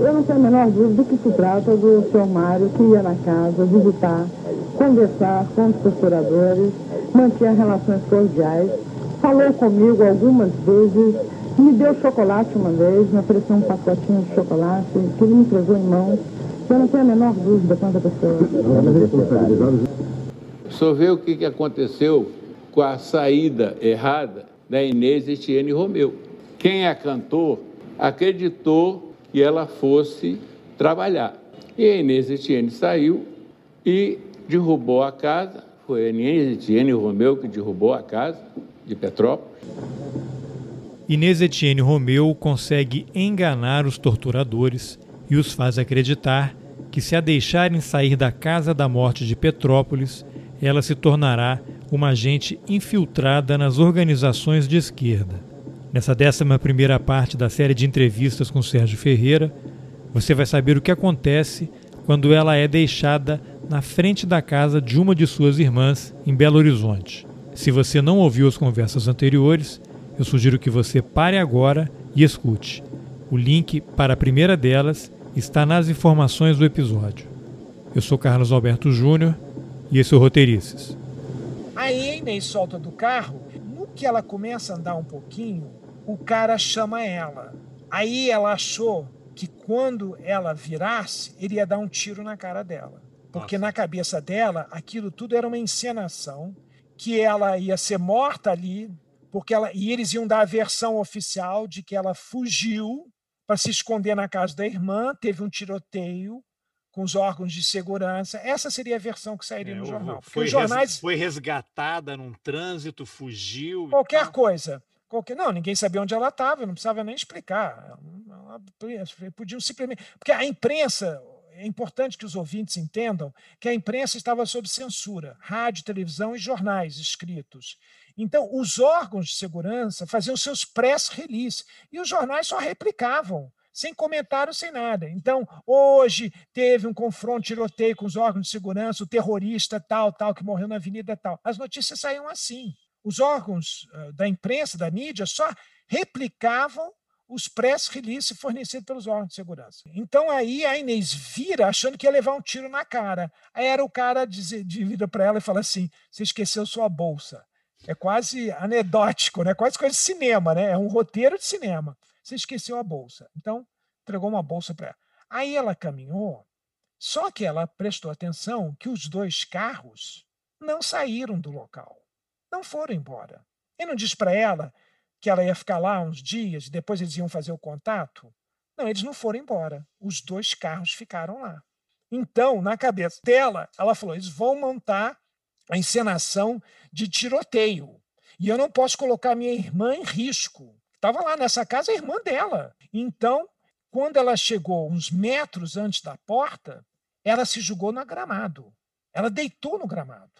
Eu não tenho a menor dúvida do que se trata do seu Mário, que ia na casa visitar, conversar com os torturadores, mantinha relações cordiais, falou comigo algumas vezes, me deu chocolate uma vez, me ofereceu um pacotinho de chocolate, que ele me entregou em mãos. Eu não tenho a menor dúvida quanto a pessoa. O senhor vê o que aconteceu com a saída errada da Inês Etienne Romeu. Quem é cantor acreditou que ela fosse trabalhar. E a Inês Etienne saiu e derrubou a casa. Foi a Inês Etienne Romeu que derrubou a casa de Petrópolis. Inês Etienne Romeu consegue enganar os torturadores e os faz acreditar que, se a deixarem sair da casa da morte de Petrópolis, ela se tornará uma agente infiltrada nas organizações de esquerda. Nessa décima primeira parte da série de entrevistas com Sérgio Ferreira, você vai saber o que acontece quando ela é deixada na frente da casa de uma de suas irmãs em Belo Horizonte. Se você não ouviu as conversas anteriores, eu sugiro que você pare agora e escute. O link para a primeira delas está nas informações do episódio. Eu sou Carlos Alberto Júnior e esse é o Roteirices. A Inês solta do carro, no que ela começa a andar um pouquinho, o cara chama ela. Aí ela achou que quando ela virasse, ele ia dar um tiro na cara dela. Porque Nossa. na cabeça dela, aquilo tudo era uma encenação, que ela ia ser morta ali, porque ela e eles iam dar a versão oficial de que ela fugiu para se esconder na casa da irmã, teve um tiroteio, com os órgãos de segurança. Essa seria a versão que sairia é, no jornal. Foi, jornais... foi resgatada num trânsito, fugiu. Qualquer coisa. Qualquer... Não, ninguém sabia onde ela estava, não precisava nem explicar. Podiam simplesmente. Porque a imprensa, é importante que os ouvintes entendam que a imprensa estava sob censura rádio, televisão e jornais escritos. Então, os órgãos de segurança faziam seus press release e os jornais só replicavam sem comentário, sem nada. Então, hoje teve um confronto, tiroteio com os órgãos de segurança, o terrorista tal, tal, que morreu na avenida tal. As notícias saíam assim. Os órgãos uh, da imprensa, da mídia, só replicavam os press release fornecidos pelos órgãos de segurança. Então aí a Inês vira achando que ia levar um tiro na cara. Aí era o cara de, de vira para ela e fala assim: "Você esqueceu sua bolsa". É quase anedótico, né? Quase coisa de cinema, né? É um roteiro de cinema. Você esqueceu a bolsa. Então, entregou uma bolsa para ela. Aí ela caminhou, só que ela prestou atenção que os dois carros não saíram do local. Não foram embora. E não disse para ela que ela ia ficar lá uns dias e depois eles iam fazer o contato? Não, eles não foram embora. Os dois carros ficaram lá. Então, na cabeça dela, ela falou: eles vão montar a encenação de tiroteio. E eu não posso colocar minha irmã em risco. Estava lá nessa casa a irmã dela. Então, quando ela chegou uns metros antes da porta, ela se jogou no gramado. Ela deitou no gramado,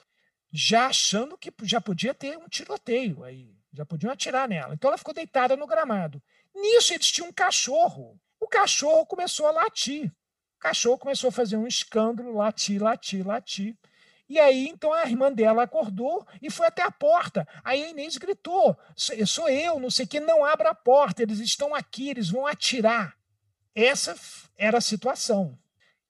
já achando que já podia ter um tiroteio aí, já podiam atirar nela. Então ela ficou deitada no gramado. Nisso eles tinham um cachorro. O cachorro começou a latir. O cachorro começou a fazer um escândalo, latir, latir, latir. E aí, então, a irmã dela acordou e foi até a porta. Aí a Inês gritou: sou eu, não sei o que, não abra a porta, eles estão aqui, eles vão atirar. Essa era a situação. O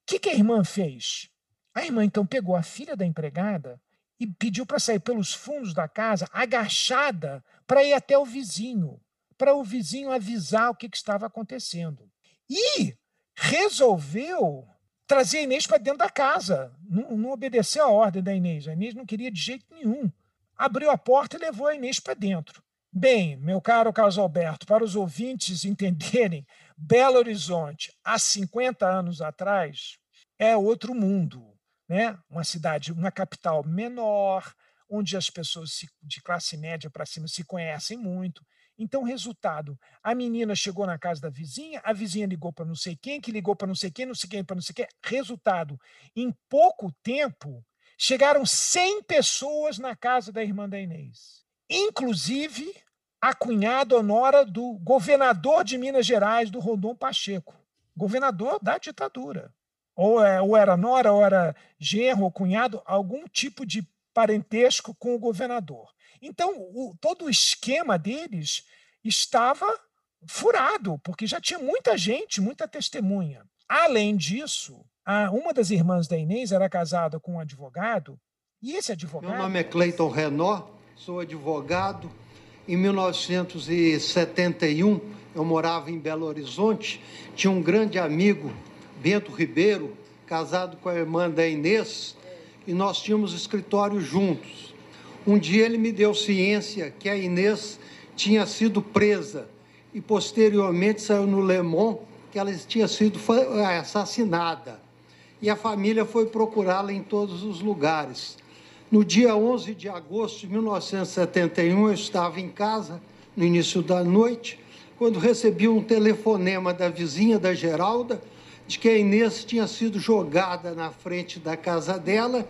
que, que a irmã fez? A irmã, então, pegou a filha da empregada e pediu para sair pelos fundos da casa, agachada, para ir até o vizinho, para o vizinho avisar o que, que estava acontecendo. E resolveu trazer a Inês para dentro da casa. Não, não obedeceu a ordem da Inês. A Inês não queria de jeito nenhum. Abriu a porta e levou a Inês para dentro. Bem, meu caro Carlos Alberto, para os ouvintes entenderem, Belo Horizonte, há 50 anos atrás, é outro mundo. Né? Uma cidade, uma capital menor, onde as pessoas de classe média para cima se conhecem muito. Então, resultado: a menina chegou na casa da vizinha, a vizinha ligou para não sei quem, que ligou para não sei quem, não sei quem, para não sei quem. Resultado: em pouco tempo, chegaram 100 pessoas na casa da irmã da Inês, inclusive a cunhada Honora do governador de Minas Gerais, do Rondon Pacheco, governador da ditadura. Ou, é, ou era nora, ou era genro, ou cunhado, algum tipo de parentesco com o governador. Então, o, todo o esquema deles estava furado, porque já tinha muita gente, muita testemunha. Além disso, a, uma das irmãs da Inês era casada com um advogado, e esse advogado. Meu nome é Cleiton Renó, sou advogado. Em 1971, eu morava em Belo Horizonte, tinha um grande amigo, Bento Ribeiro, casado com a irmã da Inês, e nós tínhamos escritório juntos. Um dia ele me deu ciência que a Inês tinha sido presa e posteriormente saiu no Le Monde que ela tinha sido assassinada. E a família foi procurá-la em todos os lugares. No dia 11 de agosto de 1971, eu estava em casa, no início da noite, quando recebi um telefonema da vizinha da Geralda, de que a Inês tinha sido jogada na frente da casa dela.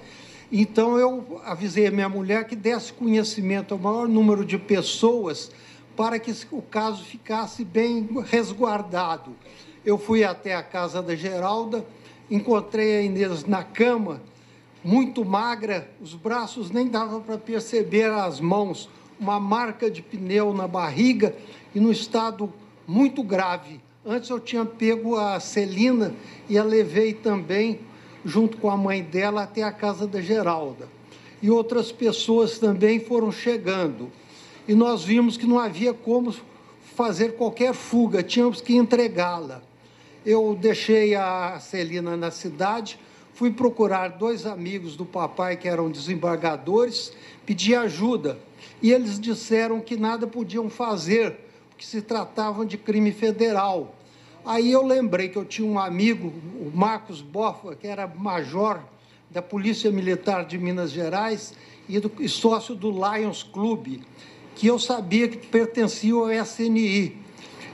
Então eu avisei a minha mulher que desse conhecimento ao maior número de pessoas para que o caso ficasse bem resguardado. Eu fui até a casa da Geralda, encontrei a Inês na cama, muito magra, os braços nem dava para perceber as mãos, uma marca de pneu na barriga e no estado muito grave. Antes eu tinha pego a Celina e a levei também, junto com a mãe dela, até a casa da Geralda. E outras pessoas também foram chegando. E nós vimos que não havia como fazer qualquer fuga, tínhamos que entregá-la. Eu deixei a Celina na cidade, fui procurar dois amigos do papai que eram desembargadores, pedi ajuda e eles disseram que nada podiam fazer, porque se tratavam de crime federal. Aí eu lembrei que eu tinha um amigo, o Marcos Boffa, que era major da Polícia Militar de Minas Gerais e, do, e sócio do Lions Club, que eu sabia que pertencia ao SNI.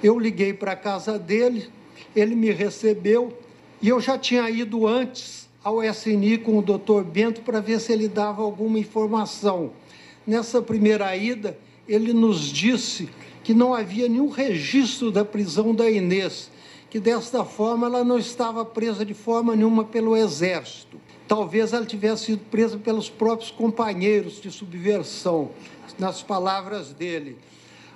Eu liguei para a casa dele, ele me recebeu e eu já tinha ido antes ao SNI com o doutor Bento para ver se ele dava alguma informação. Nessa primeira ida, ele nos disse que não havia nenhum registro da prisão da Inês, que desta forma ela não estava presa de forma nenhuma pelo Exército. Talvez ela tivesse sido presa pelos próprios companheiros de subversão, nas palavras dele.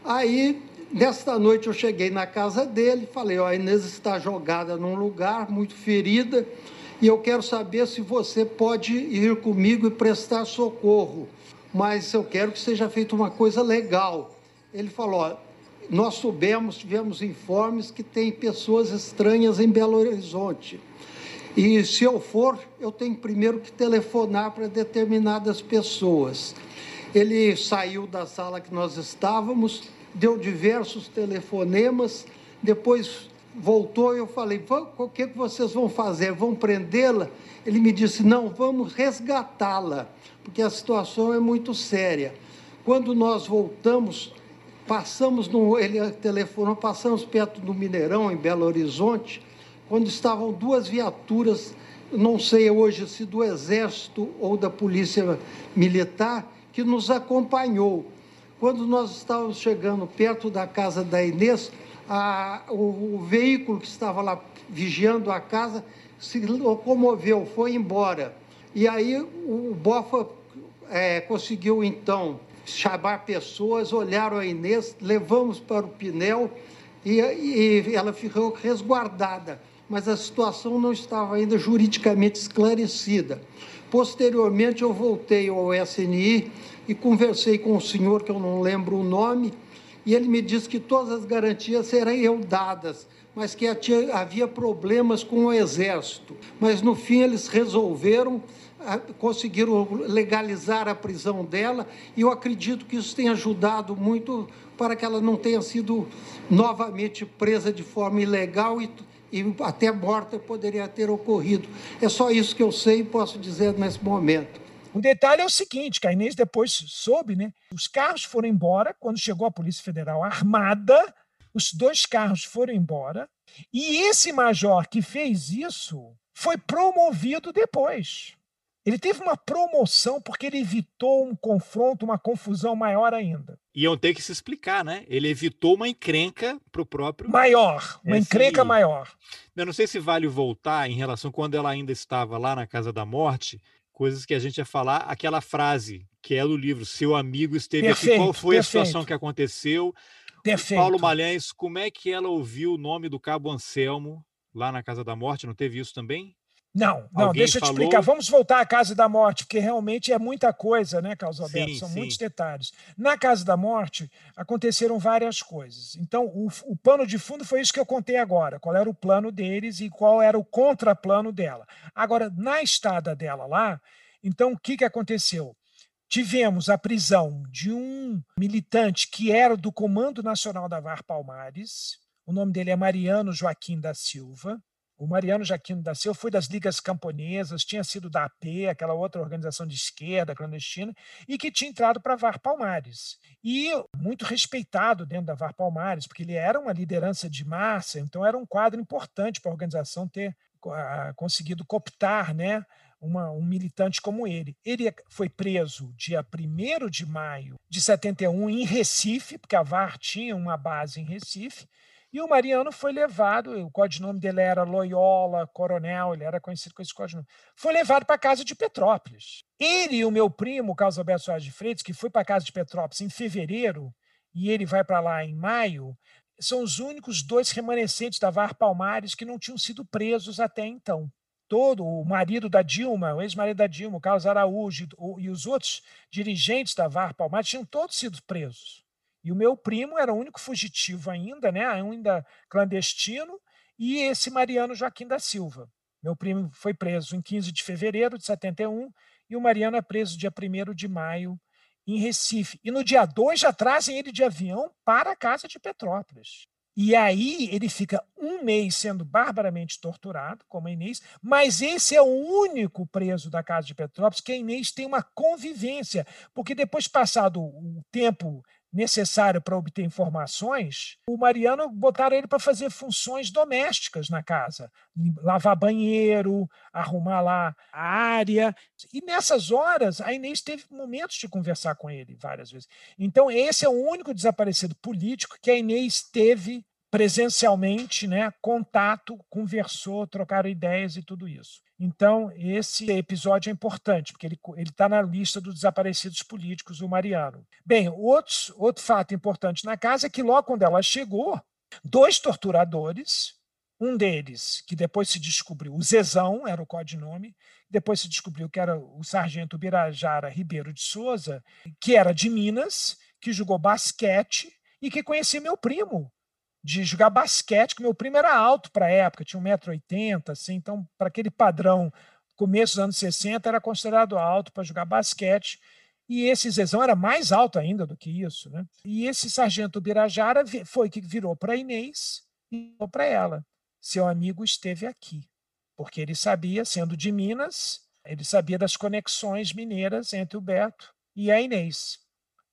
Aí, nesta noite, eu cheguei na casa dele, falei: Ó, a Inês está jogada num lugar, muito ferida e eu quero saber se você pode ir comigo e prestar socorro, mas eu quero que seja feita uma coisa legal. Ele falou: nós soubemos, tivemos informes que tem pessoas estranhas em Belo Horizonte. E se eu for, eu tenho primeiro que telefonar para determinadas pessoas. Ele saiu da sala que nós estávamos, deu diversos telefonemas, depois voltou e eu falei: o que vocês vão fazer? Vão prendê-la? Ele me disse: não, vamos resgatá-la, porque a situação é muito séria. Quando nós voltamos, passamos no. Ele telefonou, passamos perto do Mineirão, em Belo Horizonte, quando estavam duas viaturas, não sei hoje se do Exército ou da Polícia Militar, que nos acompanhou. Quando nós estávamos chegando perto da casa da Inês, a, o, o veículo que estava lá vigiando a casa se locomoveu, foi embora. E aí o Bofa é, conseguiu então chamar pessoas, olharam a Inês, levamos para o Pinel e, e ela ficou resguardada, mas a situação não estava ainda juridicamente esclarecida. Posteriormente, eu voltei ao SNI e conversei com o senhor, que eu não lembro o nome, e ele me disse que todas as garantias seriam dadas, mas que havia problemas com o Exército. Mas no fim eles resolveram, conseguiram legalizar a prisão dela, e eu acredito que isso tem ajudado muito para que ela não tenha sido novamente presa de forma ilegal e, e até morta poderia ter ocorrido. É só isso que eu sei e posso dizer nesse momento. O detalhe é o seguinte, que a Inês depois soube, né? Os carros foram embora quando chegou a Polícia Federal armada, os dois carros foram embora, e esse major que fez isso foi promovido depois. Ele teve uma promoção porque ele evitou um confronto, uma confusão maior ainda. Iam ter que se explicar, né? Ele evitou uma encrenca para o próprio. Maior, uma SI. encrenca maior. Eu não sei se vale voltar em relação quando ela ainda estava lá na Casa da Morte, coisas que a gente ia falar, aquela frase que é do livro, seu amigo esteve perfeito, aqui, qual foi perfeito. a situação que aconteceu, Perfeito. Paulo Malhães, como é que ela ouviu o nome do Cabo Anselmo lá na Casa da Morte? Não teve isso também? Não, não, Alguém deixa eu te falou... explicar. Vamos voltar à Casa da Morte, porque realmente é muita coisa, né, Carlos Alberto? Sim, São sim. muitos detalhes. Na Casa da Morte aconteceram várias coisas. Então, o, o pano de fundo foi isso que eu contei agora: qual era o plano deles e qual era o contraplano dela. Agora, na estada dela lá, então o que, que aconteceu? Tivemos a prisão de um militante que era do Comando Nacional da VAR Palmares, o nome dele é Mariano Joaquim da Silva. O Mariano Jaquino da Silva foi das ligas camponesas, tinha sido da AP, aquela outra organização de esquerda clandestina, e que tinha entrado para VAR Palmares. E muito respeitado dentro da VAR Palmares, porque ele era uma liderança de massa, então era um quadro importante para a organização ter conseguido cooptar né, uma, um militante como ele. Ele foi preso dia 1 de maio de 71 em Recife, porque a VAR tinha uma base em Recife, e o Mariano foi levado, o codinome dele era Loyola, Coronel, ele era conhecido com esse codinome. Foi levado para a casa de Petrópolis. Ele e o meu primo, Carlos Alberto Soares de Freitas, que foi para a casa de Petrópolis em fevereiro, e ele vai para lá em maio, são os únicos dois remanescentes da VAR Palmares que não tinham sido presos até então. Todo o marido da Dilma, o ex-marido da Dilma, o Carlos Araújo e os outros dirigentes da VAR Palmares tinham todos sido presos. E o meu primo era o único fugitivo ainda, né, ainda clandestino, e esse Mariano Joaquim da Silva. Meu primo foi preso em 15 de fevereiro de 71 e o Mariano é preso dia 1 de maio em Recife. E no dia 2 já trazem ele de avião para a casa de Petrópolis. E aí ele fica um mês sendo barbaramente torturado, como a Inês, mas esse é o único preso da casa de Petrópolis que a Inês tem uma convivência, porque depois passado o tempo necessário para obter informações, o Mariano botaram ele para fazer funções domésticas na casa, lavar banheiro, arrumar lá a área. E nessas horas, a Inês teve momentos de conversar com ele várias vezes. Então, esse é o único desaparecido político que a Inês teve presencialmente, né, contato, conversou, trocaram ideias e tudo isso. Então, esse episódio é importante, porque ele está na lista dos desaparecidos políticos, o Mariano. Bem, outros, outro fato importante na casa é que logo quando ela chegou, dois torturadores, um deles, que depois se descobriu, o Zezão era o codinome, depois se descobriu que era o sargento Birajara Ribeiro de Souza, que era de Minas, que jogou basquete e que conhecia meu primo, de jogar basquete, que meu primo era alto para a época, tinha 1,80m, assim, então, para aquele padrão, começo dos anos 60, era considerado alto para jogar basquete. E esse Zezão era mais alto ainda do que isso. Né? E esse sargento Birajara foi que virou para Inês e falou para ela: seu amigo esteve aqui. Porque ele sabia, sendo de Minas, ele sabia das conexões mineiras entre o Beto e a Inês.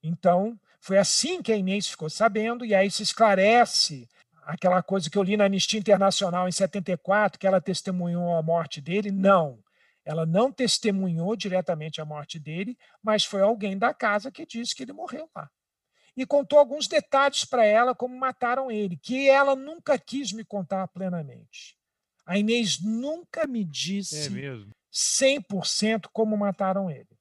Então, foi assim que a Inês ficou sabendo, e aí se esclarece aquela coisa que eu li na Anistia Internacional em 74, que ela testemunhou a morte dele. Não, ela não testemunhou diretamente a morte dele, mas foi alguém da casa que disse que ele morreu lá. E contou alguns detalhes para ela como mataram ele, que ela nunca quis me contar plenamente. A Inês nunca me disse é 100% como mataram ele.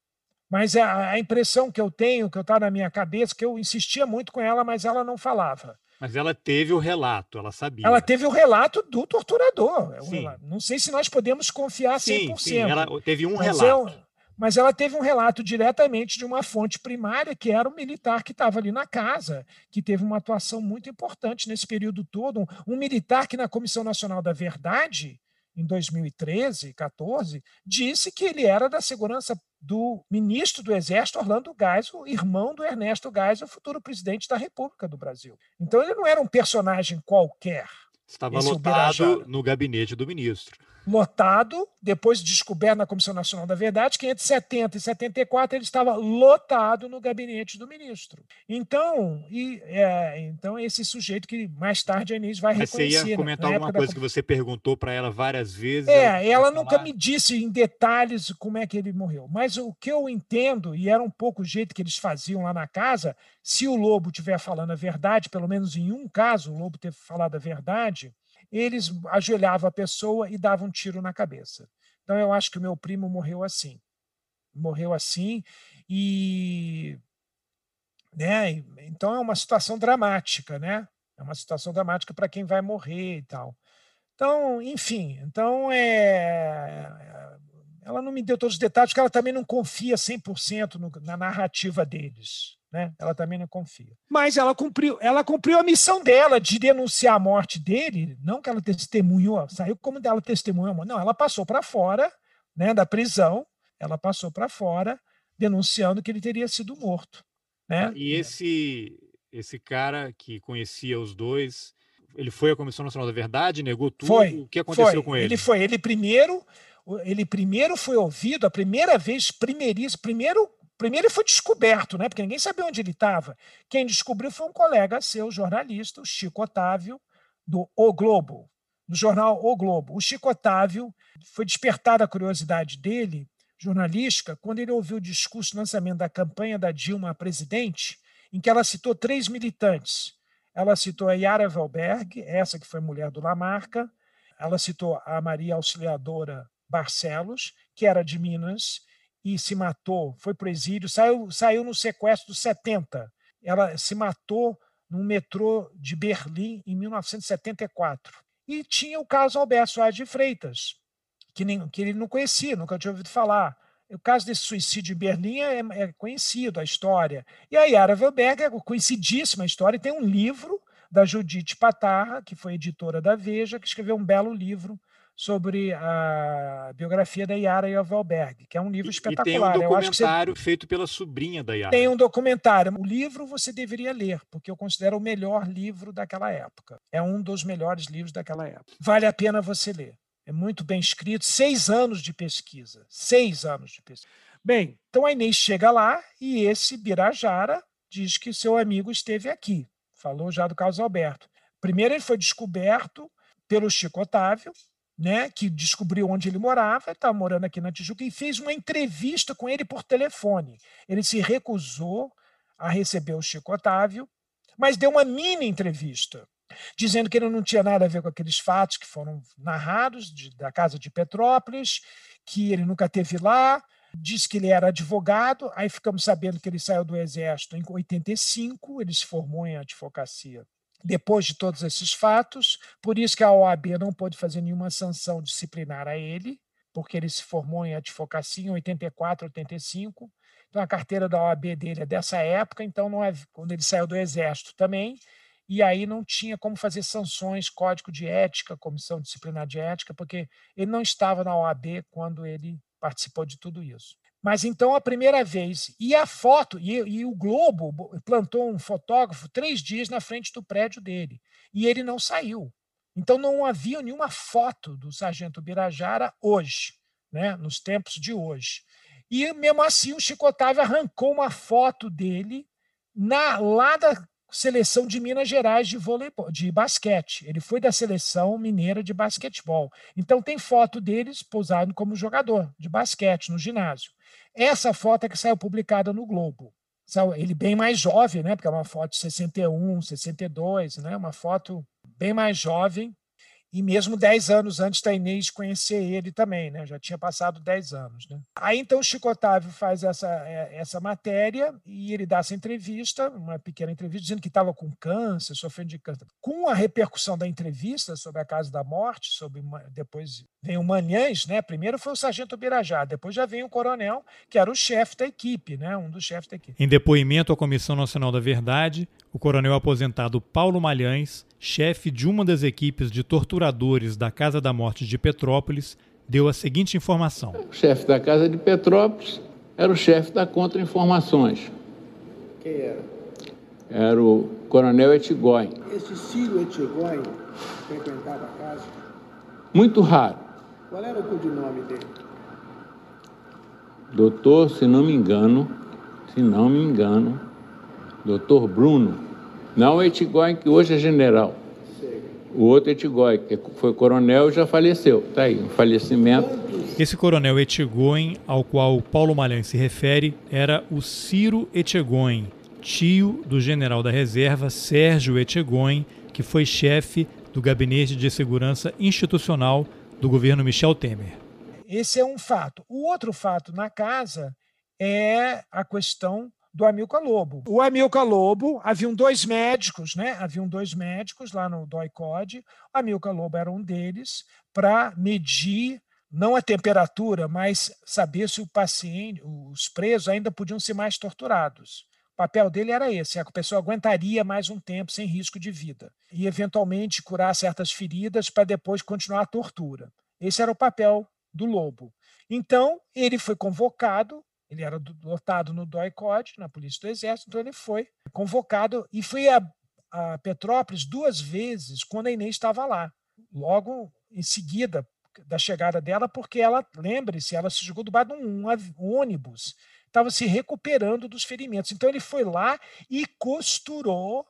Mas a, a impressão que eu tenho, que eu está na minha cabeça, que eu insistia muito com ela, mas ela não falava. Mas ela teve o relato, ela sabia. Ela teve o relato do torturador. É. Não sei se nós podemos confiar 100%. Sim, sim ela teve um mas relato. Eu, mas ela teve um relato diretamente de uma fonte primária, que era um militar que estava ali na casa, que teve uma atuação muito importante nesse período todo. Um, um militar que, na Comissão Nacional da Verdade, em 2013, 14, disse que ele era da segurança do ministro do Exército, Orlando Geisel, irmão do Ernesto Geisel, futuro presidente da República do Brasil. Então ele não era um personagem qualquer. Estava lotado no gabinete do ministro lotado, depois descoberto na Comissão Nacional da Verdade, que entre 70 e 74 ele estava lotado no gabinete do ministro. Então, e, é, então esse sujeito que mais tarde a Inês vai Mas reconhecer. Você ia comentar alguma coisa da... que você perguntou para ela várias vezes? É, ela, ela nunca me disse em detalhes como é que ele morreu. Mas o que eu entendo, e era um pouco o jeito que eles faziam lá na casa, se o Lobo estiver falando a verdade, pelo menos em um caso o Lobo ter falado a verdade, eles ajoelhavam a pessoa e davam um tiro na cabeça. Então eu acho que o meu primo morreu assim. Morreu assim e Né? Então é uma situação dramática, né? É uma situação dramática para quem vai morrer e tal. Então, enfim, então é ela não me deu todos os detalhes, porque ela também não confia 100% no, na narrativa deles. Né? Ela também não confia. Mas ela cumpriu, ela cumpriu a missão dela de denunciar a morte dele, não que ela testemunhou, saiu como dela testemunhou, não, ela passou para fora, né, da prisão, ela passou para fora denunciando que ele teria sido morto, né? E esse esse cara que conhecia os dois, ele foi à Comissão Nacional da Verdade, negou tudo. Foi, o que aconteceu foi. com ele? Ele foi, ele primeiro ele primeiro foi ouvido, a primeira vez, primeiríssimo, primeiro, primeiro ele foi descoberto, né? Porque ninguém sabia onde ele estava. Quem descobriu foi um colega seu, jornalista, o Chico Otávio, do O Globo, do jornal O Globo. O Chico Otávio foi despertada a curiosidade dele, jornalística, quando ele ouviu o discurso lançamento da campanha da Dilma a presidente, em que ela citou três militantes. Ela citou a Yara Velberg, essa que foi mulher do Lamarca, ela citou a Maria Auxiliadora Barcelos, que era de Minas, e se matou, foi para o exílio, saiu, saiu no sequestro dos 70. Ela se matou no metrô de Berlim em 1974. E tinha o caso Alberto Soares de Freitas, que, nem, que ele não conhecia, nunca tinha ouvido falar. O caso desse suicídio em Berlim é, é conhecido, a história. E a Yara Velberg é conhecidíssima a história, e tem um livro da Judite Patarra, que foi editora da Veja, que escreveu um belo livro sobre a biografia da Yara Yovelberg, que é um livro espetacular. E tem um documentário você... feito pela sobrinha da Yara. Tem um documentário. O livro você deveria ler, porque eu considero o melhor livro daquela época. É um dos melhores livros daquela época. Vale a pena você ler. É muito bem escrito. Seis anos de pesquisa. Seis anos de pesquisa. Bem, então a Inês chega lá e esse Birajara diz que seu amigo esteve aqui. Falou já do Carlos Alberto. Primeiro ele foi descoberto pelo Chico Otávio, né, que descobriu onde ele morava, estava morando aqui na Tijuca, e fez uma entrevista com ele por telefone. Ele se recusou a receber o Chico Otávio, mas deu uma mini entrevista, dizendo que ele não tinha nada a ver com aqueles fatos que foram narrados de, da casa de Petrópolis, que ele nunca teve lá, disse que ele era advogado, aí ficamos sabendo que ele saiu do exército em 85, ele se formou em advocacia depois de todos esses fatos, por isso que a OAB não pôde fazer nenhuma sanção disciplinar a ele, porque ele se formou em advocacia em 84, 85. Então a carteira da OAB dele é dessa época, então não é quando ele saiu do exército também, e aí não tinha como fazer sanções, código de ética, comissão disciplinar de ética, porque ele não estava na OAB quando ele participou de tudo isso. Mas então a primeira vez, e a foto, e, e, o Globo plantou um fotógrafo três dias na frente do prédio dele, e ele não saiu. Então não havia nenhuma foto do Sargento Birajara hoje, né, nos tempos de hoje. E mesmo assim o Chico Otávio arrancou uma foto dele na, lá da seleção de Minas Gerais de voleibol, de basquete. Ele foi da seleção mineira de basquetebol. Então tem foto deles posado como jogador de basquete no ginásio. Essa foto é que saiu publicada no Globo. Ele bem mais jovem, né? Porque é uma foto de 61, 62, né? Uma foto bem mais jovem e mesmo 10 anos antes da Inês conhecer ele também, né? Já tinha passado 10 anos, né? Aí então o Chico Otávio faz essa, é, essa matéria e ele dá essa entrevista, uma pequena entrevista, dizendo que estava com câncer, sofrendo de câncer. Com a repercussão da entrevista sobre a casa da morte, sobre uma, depois vem o Manhães, né? Primeiro foi o sargento Birajá, depois já vem o coronel, que era o chefe da equipe, né? Um dos chefes da equipe. Em depoimento à Comissão Nacional da Verdade, o coronel aposentado Paulo Malhães chefe de uma das equipes de torturadores da Casa da Morte de Petrópolis, deu a seguinte informação: O chefe da Casa de Petrópolis era o chefe da Contra-Informações. Quem era? Era o Coronel Etigói. Esse Círio Etigói frequentava a casa? Muito raro. Qual era o codinome dele? Doutor, se não me engano, se não me engano, doutor Bruno não o Etigói, que hoje é general. O outro Etigói, que foi coronel, já faleceu. Está aí, um falecimento. Esse coronel Etigoen, ao qual Paulo Malhães se refere, era o Ciro Etigoen, tio do general da reserva Sérgio Etigoen, que foi chefe do Gabinete de Segurança Institucional do governo Michel Temer. Esse é um fato. O outro fato na casa é a questão do Amilcar Lobo. O Amilcar Lobo, haviam dois médicos, né? Haviam dois médicos lá no DOI-COD. O Amilcar Lobo era um deles para medir não a temperatura, mas saber se o paciente, os presos ainda podiam ser mais torturados. O papel dele era esse, a pessoa aguentaria mais um tempo sem risco de vida e eventualmente curar certas feridas para depois continuar a tortura. Esse era o papel do Lobo. Então, ele foi convocado, ele era lotado no DOI-COD, na Polícia do Exército, então ele foi convocado e foi a, a Petrópolis duas vezes quando a Inês estava lá. Logo em seguida, da chegada dela, porque ela, lembre-se, ela se jogou do bar de um, um ônibus, estava se recuperando dos ferimentos. Então ele foi lá e costurou,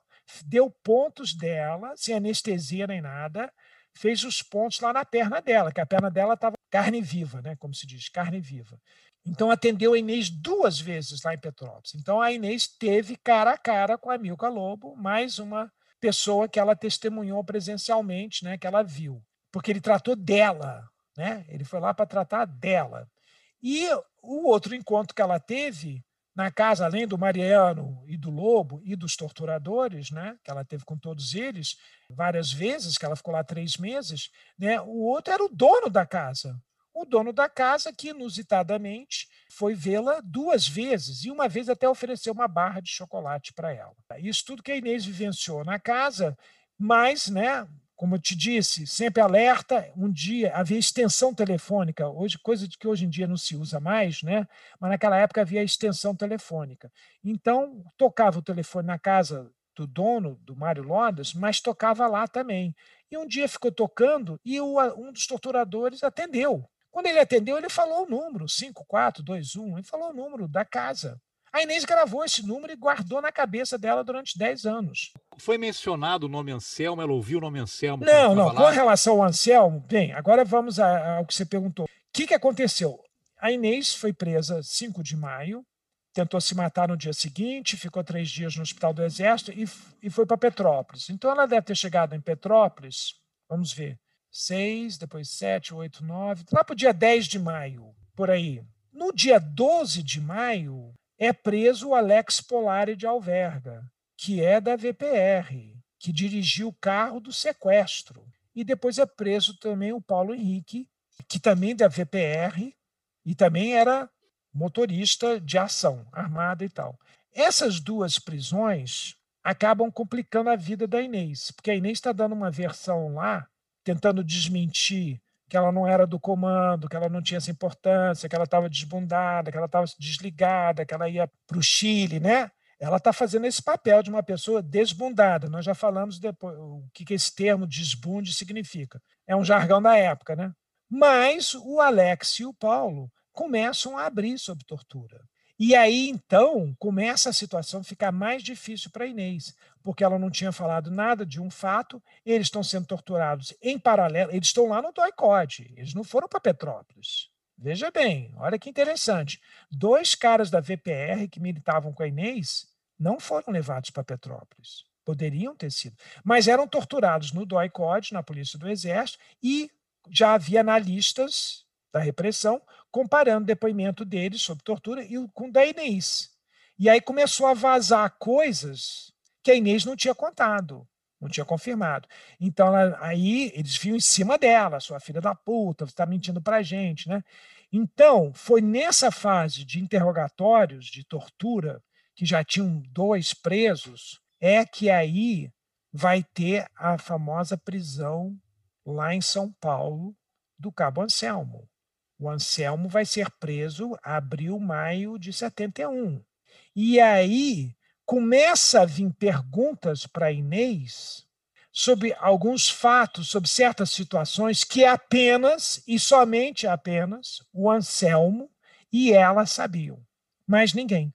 deu pontos dela, sem anestesia nem nada, fez os pontos lá na perna dela, que a perna dela estava carne viva, né, como se diz, carne viva. Então atendeu a Inês duas vezes lá em Petrópolis. Então a Inês teve cara a cara com a Milka Lobo, mais uma pessoa que ela testemunhou presencialmente, né, que ela viu porque ele tratou dela, né? Ele foi lá para tratar dela. E o outro encontro que ela teve na casa, além do Mariano e do Lobo e dos torturadores, né, que ela teve com todos eles várias vezes, que ela ficou lá três meses, né, o outro era o dono da casa. O dono da casa, que inusitadamente foi vê-la duas vezes, e uma vez até ofereceu uma barra de chocolate para ela. Isso tudo que a Inês vivenciou na casa, mas né, como eu te disse, sempre alerta. Um dia havia extensão telefônica, hoje coisa que hoje em dia não se usa mais, né? Mas naquela época havia extensão telefônica. Então tocava o telefone na casa do dono, do Mário Lodas, mas tocava lá também. E um dia ficou tocando e o, um dos torturadores atendeu. Quando ele atendeu, ele falou o número, 5421, ele falou o número da casa. A Inês gravou esse número e guardou na cabeça dela durante 10 anos. Foi mencionado o nome Anselmo? Ela ouviu o nome Anselmo? Não, não. Com relação ao Anselmo, bem, agora vamos ao que você perguntou. O que, que aconteceu? A Inês foi presa 5 de maio, tentou se matar no dia seguinte, ficou três dias no Hospital do Exército e, e foi para Petrópolis. Então ela deve ter chegado em Petrópolis, vamos ver, 6, depois 7, 8, 9, lá para o dia 10 de maio, por aí. No dia 12 de maio, é preso o Alex Polari de Alverga, que é da VPR, que dirigiu o carro do sequestro. E depois é preso também o Paulo Henrique, que também é da VPR e também era motorista de ação armada e tal. Essas duas prisões acabam complicando a vida da Inês, porque a Inês está dando uma versão lá, tentando desmentir que ela não era do comando, que ela não tinha essa importância, que ela estava desbundada, que ela estava desligada, que ela ia para o Chile, né? Ela está fazendo esse papel de uma pessoa desbundada. Nós já falamos depois o que, que esse termo desbunde significa. É um jargão da época, né? Mas o Alex e o Paulo começam a abrir sobre tortura. E aí, então, começa a situação ficar mais difícil para Inês, porque ela não tinha falado nada de um fato, eles estão sendo torturados em paralelo, eles estão lá no DOI-COD, eles não foram para Petrópolis. Veja bem, olha que interessante. Dois caras da VPR que militavam com a Inês não foram levados para Petrópolis. Poderiam ter sido, mas eram torturados no DOI-COD, na Polícia do Exército, e já havia analistas da repressão, comparando o depoimento deles sobre tortura e com da Inês. E aí começou a vazar coisas que a Inês não tinha contado, não tinha confirmado. Então, ela, aí eles viam em cima dela, sua filha da puta, você está mentindo para a gente, né? Então, foi nessa fase de interrogatórios, de tortura, que já tinham dois presos, é que aí vai ter a famosa prisão lá em São Paulo do Cabo Anselmo. O Anselmo vai ser preso abril, maio de 71. E aí começa a vir perguntas para Inês sobre alguns fatos, sobre certas situações que apenas e somente apenas o Anselmo e ela sabiam, mas ninguém.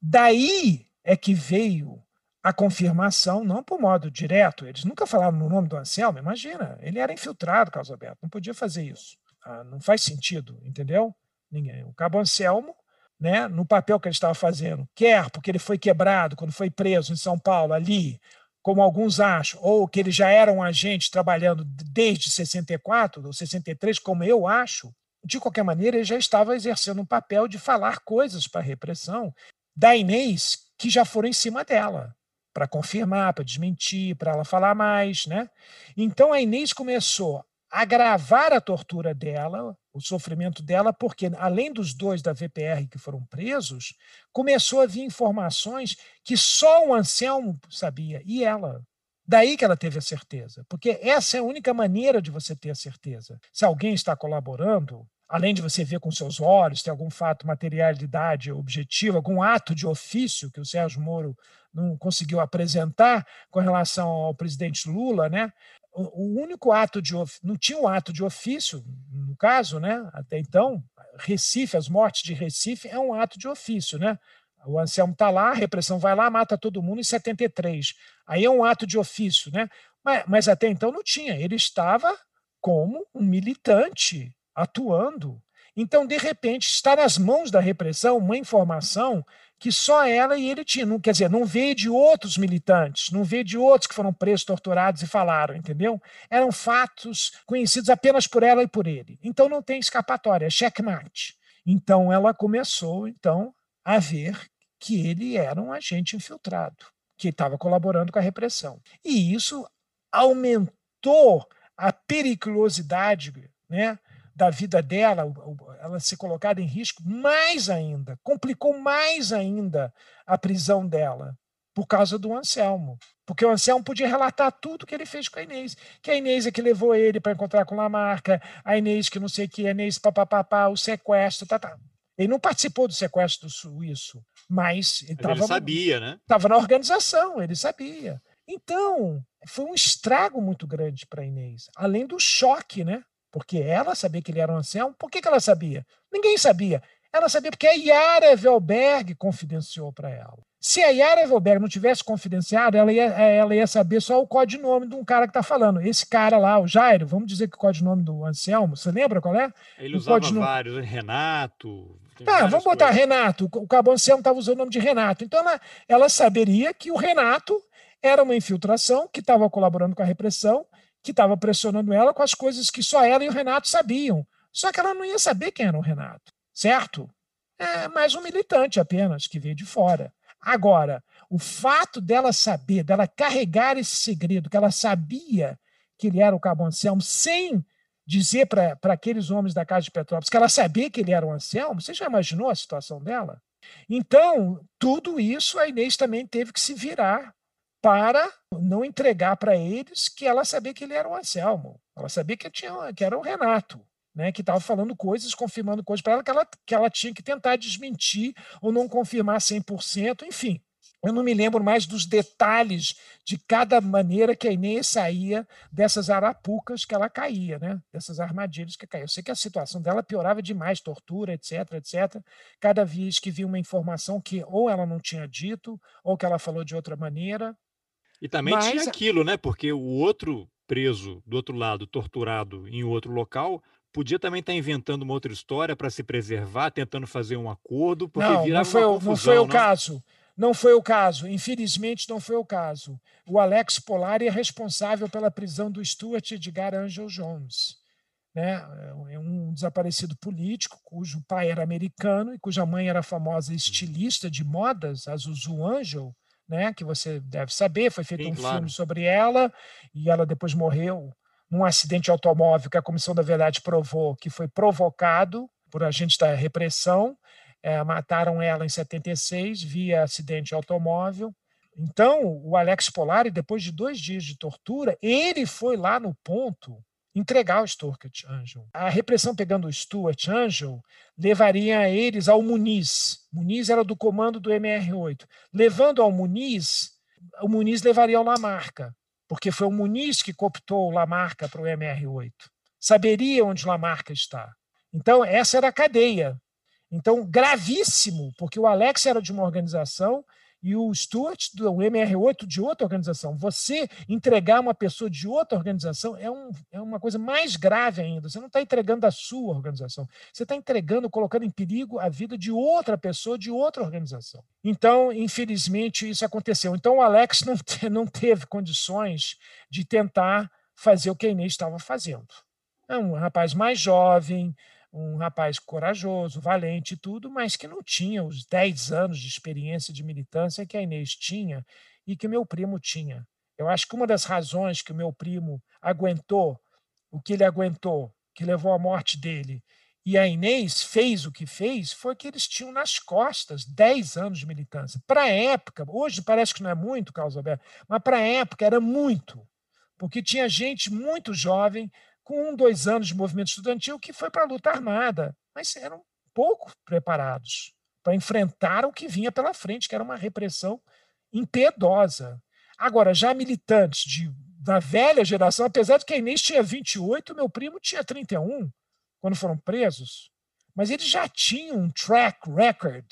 Daí é que veio a confirmação, não por modo direto, eles nunca falaram no nome do Anselmo, imagina, ele era infiltrado, Carlos Alberto, não podia fazer isso. Ah, não faz sentido, entendeu? Ninguém. O Cabo Anselmo, né, no papel que ele estava fazendo, quer porque ele foi quebrado quando foi preso em São Paulo, ali, como alguns acham, ou que ele já era um agente trabalhando desde 64 ou 63, como eu acho, de qualquer maneira, ele já estava exercendo um papel de falar coisas para a repressão, da Inês que já foram em cima dela para confirmar, para desmentir, para ela falar mais, né? Então a Inês começou agravar a tortura dela, o sofrimento dela, porque além dos dois da VPR que foram presos, começou a vir informações que só o Anselmo sabia e ela. Daí que ela teve a certeza, porque essa é a única maneira de você ter a certeza. Se alguém está colaborando, além de você ver com seus olhos, tem algum fato, materialidade objetiva, algum ato de ofício que o Sérgio Moro não conseguiu apresentar com relação ao presidente Lula, né? O único ato de não tinha um ato de ofício no caso, né? Até então, Recife, as mortes de Recife é um ato de ofício, né? O Anselmo está lá, a repressão vai lá, mata todo mundo em 73. Aí é um ato de ofício, né? Mas, mas até então não tinha. Ele estava como um militante atuando. Então, de repente, está nas mãos da repressão uma informação que só ela e ele tinham. Quer dizer, não veio de outros militantes, não veio de outros que foram presos, torturados e falaram, entendeu? Eram fatos conhecidos apenas por ela e por ele. Então não tem escapatória, é checkmate. Então ela começou, então, a ver que ele era um agente infiltrado, que estava colaborando com a repressão. E isso aumentou a periculosidade né, da vida dela, ela ser colocada em risco mais ainda, complicou mais ainda a prisão dela, por causa do Anselmo. Porque o Anselmo podia relatar tudo que ele fez com a Inês. Que a Inês é que levou ele para encontrar com Lamarca, a Inês que não sei o que, a Inês papapá, o sequestro, tá, tá. Ele não participou do sequestro do suíço, mas ele, mas ele sabia, né? Estava na organização, ele sabia. Então, foi um estrago muito grande para a Inês, além do choque, né? Porque ela sabia que ele era um ancião. Por que, que ela sabia? Ninguém sabia. Ela sabia porque a Yara Evelberg confidenciou para ela. Se a Yara Evelberg não tivesse confidenciado, ela ia, ela ia saber só o codinome de um cara que está falando. Esse cara lá, o Jairo, vamos dizer que o codinome do Anselmo, você lembra qual é? Ele o usava codinome... vários, Renato. Tá, vamos botar coisas. Renato. O Cabo Anselmo estava usando o nome de Renato. Então ela, ela saberia que o Renato era uma infiltração que estava colaborando com a repressão que estava pressionando ela com as coisas que só ela e o Renato sabiam. Só que ela não ia saber quem era o Renato, certo? É mais um militante apenas que veio de fora. Agora, o fato dela saber, dela carregar esse segredo, que ela sabia que ele era o Cabo Anselmo, sem dizer para aqueles homens da Casa de Petrópolis que ela sabia que ele era o Anselmo, você já imaginou a situação dela? Então, tudo isso a Inês também teve que se virar para não entregar para eles que ela sabia que ele era o Anselmo. Ela sabia que, tinha, que era o Renato. Né, que estava falando coisas, confirmando coisas para ela que, ela que ela tinha que tentar desmentir ou não confirmar 100%, enfim. Eu não me lembro mais dos detalhes de cada maneira que a Inês saía dessas arapucas que ela caía, né? dessas armadilhas que caía. Eu sei que a situação dela piorava demais, tortura, etc, etc. Cada vez que via uma informação que ou ela não tinha dito, ou que ela falou de outra maneira, e também Mas... tinha aquilo, né? Porque o outro preso do outro lado, torturado em outro local, podia também estar inventando uma outra história para se preservar, tentando fazer um acordo, porque não, não foi, confusão, não foi o não? caso. Não foi o caso, infelizmente não foi o caso. O Alex Polari é responsável pela prisão do Stuart Edgar Angel Jones. Né? É um desaparecido político cujo pai era americano e cuja mãe era famosa estilista de modas, a Zuzu Angel, né, que você deve saber, foi feito Sim, um claro. filme sobre ela e ela depois morreu num acidente de automóvel que a Comissão da Verdade provou que foi provocado por agentes da repressão. É, mataram ela em 76 via acidente de automóvel. Então, o Alex Polari, depois de dois dias de tortura, ele foi lá no ponto entregar o Stuart Angel. A repressão pegando o Stuart Angel levaria eles ao Muniz. Muniz era do comando do MR8. Levando ao Muniz, o Muniz levaria ao Lamarca, porque foi o Muniz que cooptou o Lamarca para o MR8. Saberia onde o Lamarca está. Então, essa era a cadeia. Então, gravíssimo, porque o Alex era de uma organização e o Stuart do MR8 de outra organização. Você entregar uma pessoa de outra organização é, um, é uma coisa mais grave ainda. Você não está entregando a sua organização. Você está entregando, colocando em perigo a vida de outra pessoa de outra organização. Então, infelizmente, isso aconteceu. Então, o Alex não, te, não teve condições de tentar fazer o que a Inês estava fazendo. É um rapaz mais jovem, um rapaz corajoso, valente e tudo, mas que não tinha os 10 anos de experiência de militância que a Inês tinha e que meu primo tinha. Eu acho que uma das razões que o meu primo aguentou o que ele aguentou, que levou à morte dele, e a Inês fez o que fez, foi que eles tinham nas costas 10 anos de militância. Para a época, hoje parece que não é muito, Carlos Alberto, mas para a época era muito, porque tinha gente muito jovem, com um, dois anos de movimento estudantil, que foi para a luta armada, mas eram pouco preparados para enfrentar o que vinha pela frente, que era uma repressão impiedosa. Agora, já militantes de, da velha geração, apesar de que a Inês tinha 28, meu primo tinha 31, quando foram presos, mas eles já tinham um track record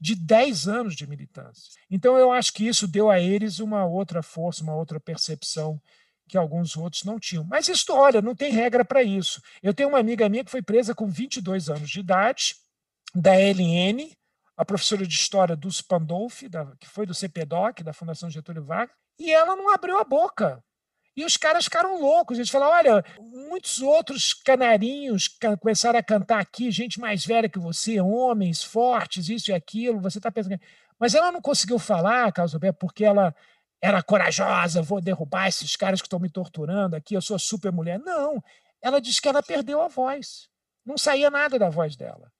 de 10 anos de militância. Então, eu acho que isso deu a eles uma outra força, uma outra percepção que alguns outros não tinham. Mas isso, olha, não tem regra para isso. Eu tenho uma amiga minha que foi presa com 22 anos de idade, da LN, a professora de história do Pandolfi, da, que foi do CPDOC, da Fundação Getúlio Vargas, e ela não abriu a boca. E os caras ficaram loucos. Eles falaram: olha, muitos outros canarinhos começaram a cantar aqui, gente mais velha que você, homens fortes, isso e aquilo. Você está pensando. Mas ela não conseguiu falar, Carlos Alberto, porque ela era corajosa, vou derrubar esses caras que estão me torturando aqui, eu sou super mulher. Não, ela disse que ela perdeu a voz. Não saía nada da voz dela.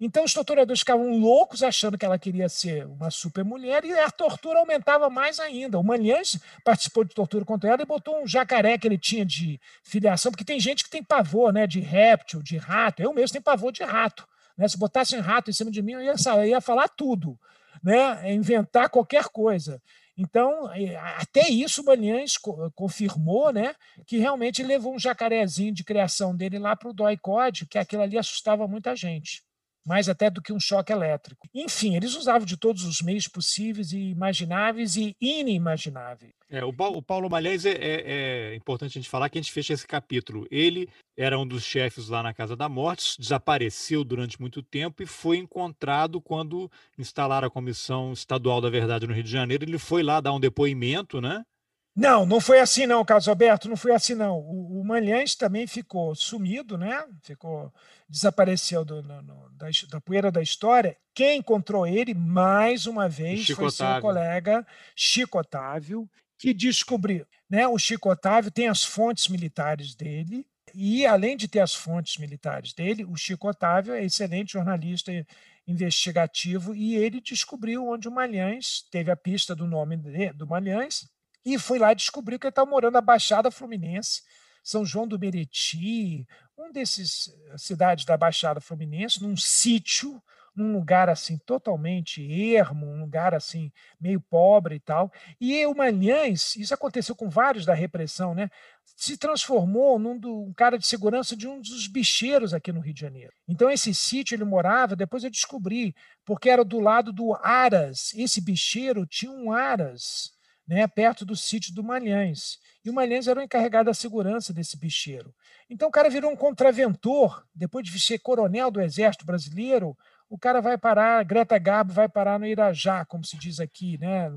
Então os torturadores ficavam loucos achando que ela queria ser uma super mulher e a tortura aumentava mais ainda. O Manhães participou de tortura contra ela e botou um jacaré que ele tinha de filiação, porque tem gente que tem pavor né, de réptil, de rato. Eu mesmo tenho pavor de rato. Né? Se botasse um rato em cima de mim, eu ia, eu ia falar tudo, né? inventar qualquer coisa. Então, até isso o Manhães confirmou né, que realmente levou um jacarezinho de criação dele lá para o doi que aquilo ali assustava muita gente mais até do que um choque elétrico. Enfim, eles usavam de todos os meios possíveis e imagináveis e inimagináveis. É, o, Paulo, o Paulo Malhães é, é, é, importante a gente falar que a gente fecha esse capítulo. Ele era um dos chefes lá na Casa da Morte, desapareceu durante muito tempo e foi encontrado quando instalaram a Comissão Estadual da Verdade no Rio de Janeiro. Ele foi lá dar um depoimento, né? Não, não foi assim não, Carlos Alberto, não foi assim não. O, o Manhães também ficou sumido, né? Ficou, desapareceu do, no, no, da, da, poeira da história. Quem encontrou ele, mais uma vez, Chico foi Otávio. seu colega Chico Otávio, que descobriu. Né? O Chico Otávio tem as fontes militares dele, e além de ter as fontes militares dele, o Chico Otávio é excelente jornalista investigativo, e ele descobriu onde o Malhães teve a pista do nome de, do Malhães e foi lá descobriu que ele estava morando na Baixada Fluminense, São João do Meriti, um desses eh, cidades da Baixada Fluminense, num sítio, num lugar assim totalmente ermo, um lugar assim meio pobre e tal. E o Malhães, isso aconteceu com vários da repressão, né? Se transformou num do, um cara de segurança de um dos bicheiros aqui no Rio de Janeiro. Então esse sítio ele morava, depois eu descobri, porque era do lado do Aras. Esse bicheiro tinha um Aras né, perto do sítio do Malhães. E o Malhães era o encarregado da segurança desse bicheiro. Então o cara virou um contraventor, depois de ser coronel do Exército Brasileiro, o cara vai parar, Greta Garbo vai parar no Irajá, como se diz aqui, né?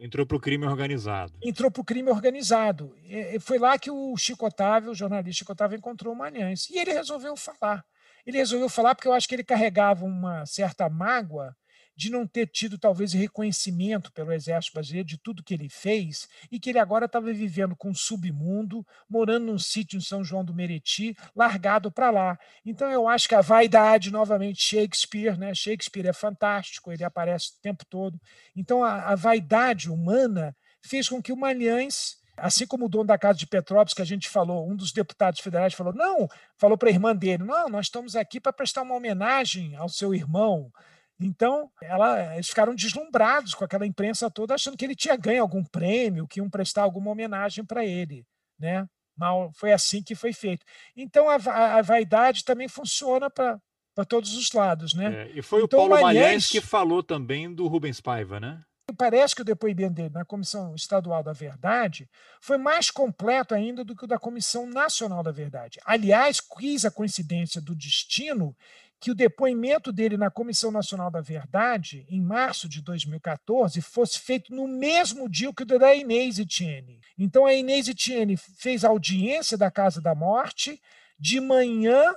entrou para o crime organizado. Entrou para o crime organizado. E foi lá que o Chico Otávio, o jornalista Chico Otávio, encontrou o Malhães. E ele resolveu falar. Ele resolveu falar porque eu acho que ele carregava uma certa mágoa de não ter tido talvez reconhecimento pelo Exército Brasileiro de tudo que ele fez e que ele agora estava vivendo com o submundo, morando num sítio em São João do Meriti, largado para lá. Então eu acho que a vaidade, novamente, Shakespeare, né? Shakespeare é fantástico, ele aparece o tempo todo. Então a, a vaidade humana fez com que o Malhães assim como o dono da casa de Petrópolis, que a gente falou, um dos deputados federais falou, não, falou para a irmã dele, não, nós estamos aqui para prestar uma homenagem ao seu irmão, então, ela, eles ficaram deslumbrados com aquela imprensa toda, achando que ele tinha ganho algum prêmio, que iam prestar alguma homenagem para ele. Né? Mal, foi assim que foi feito. Então, a, a vaidade também funciona para todos os lados. Né? É, e foi então, o Paulo Malhães que falou também do Rubens Paiva, né? Parece que o depoimento dele na Comissão Estadual da Verdade foi mais completo ainda do que o da Comissão Nacional da Verdade. Aliás, quis a coincidência do destino que o depoimento dele na Comissão Nacional da Verdade, em março de 2014, fosse feito no mesmo dia que o da Inês Etienne. Então, a Inês Etienne fez audiência da Casa da Morte de manhã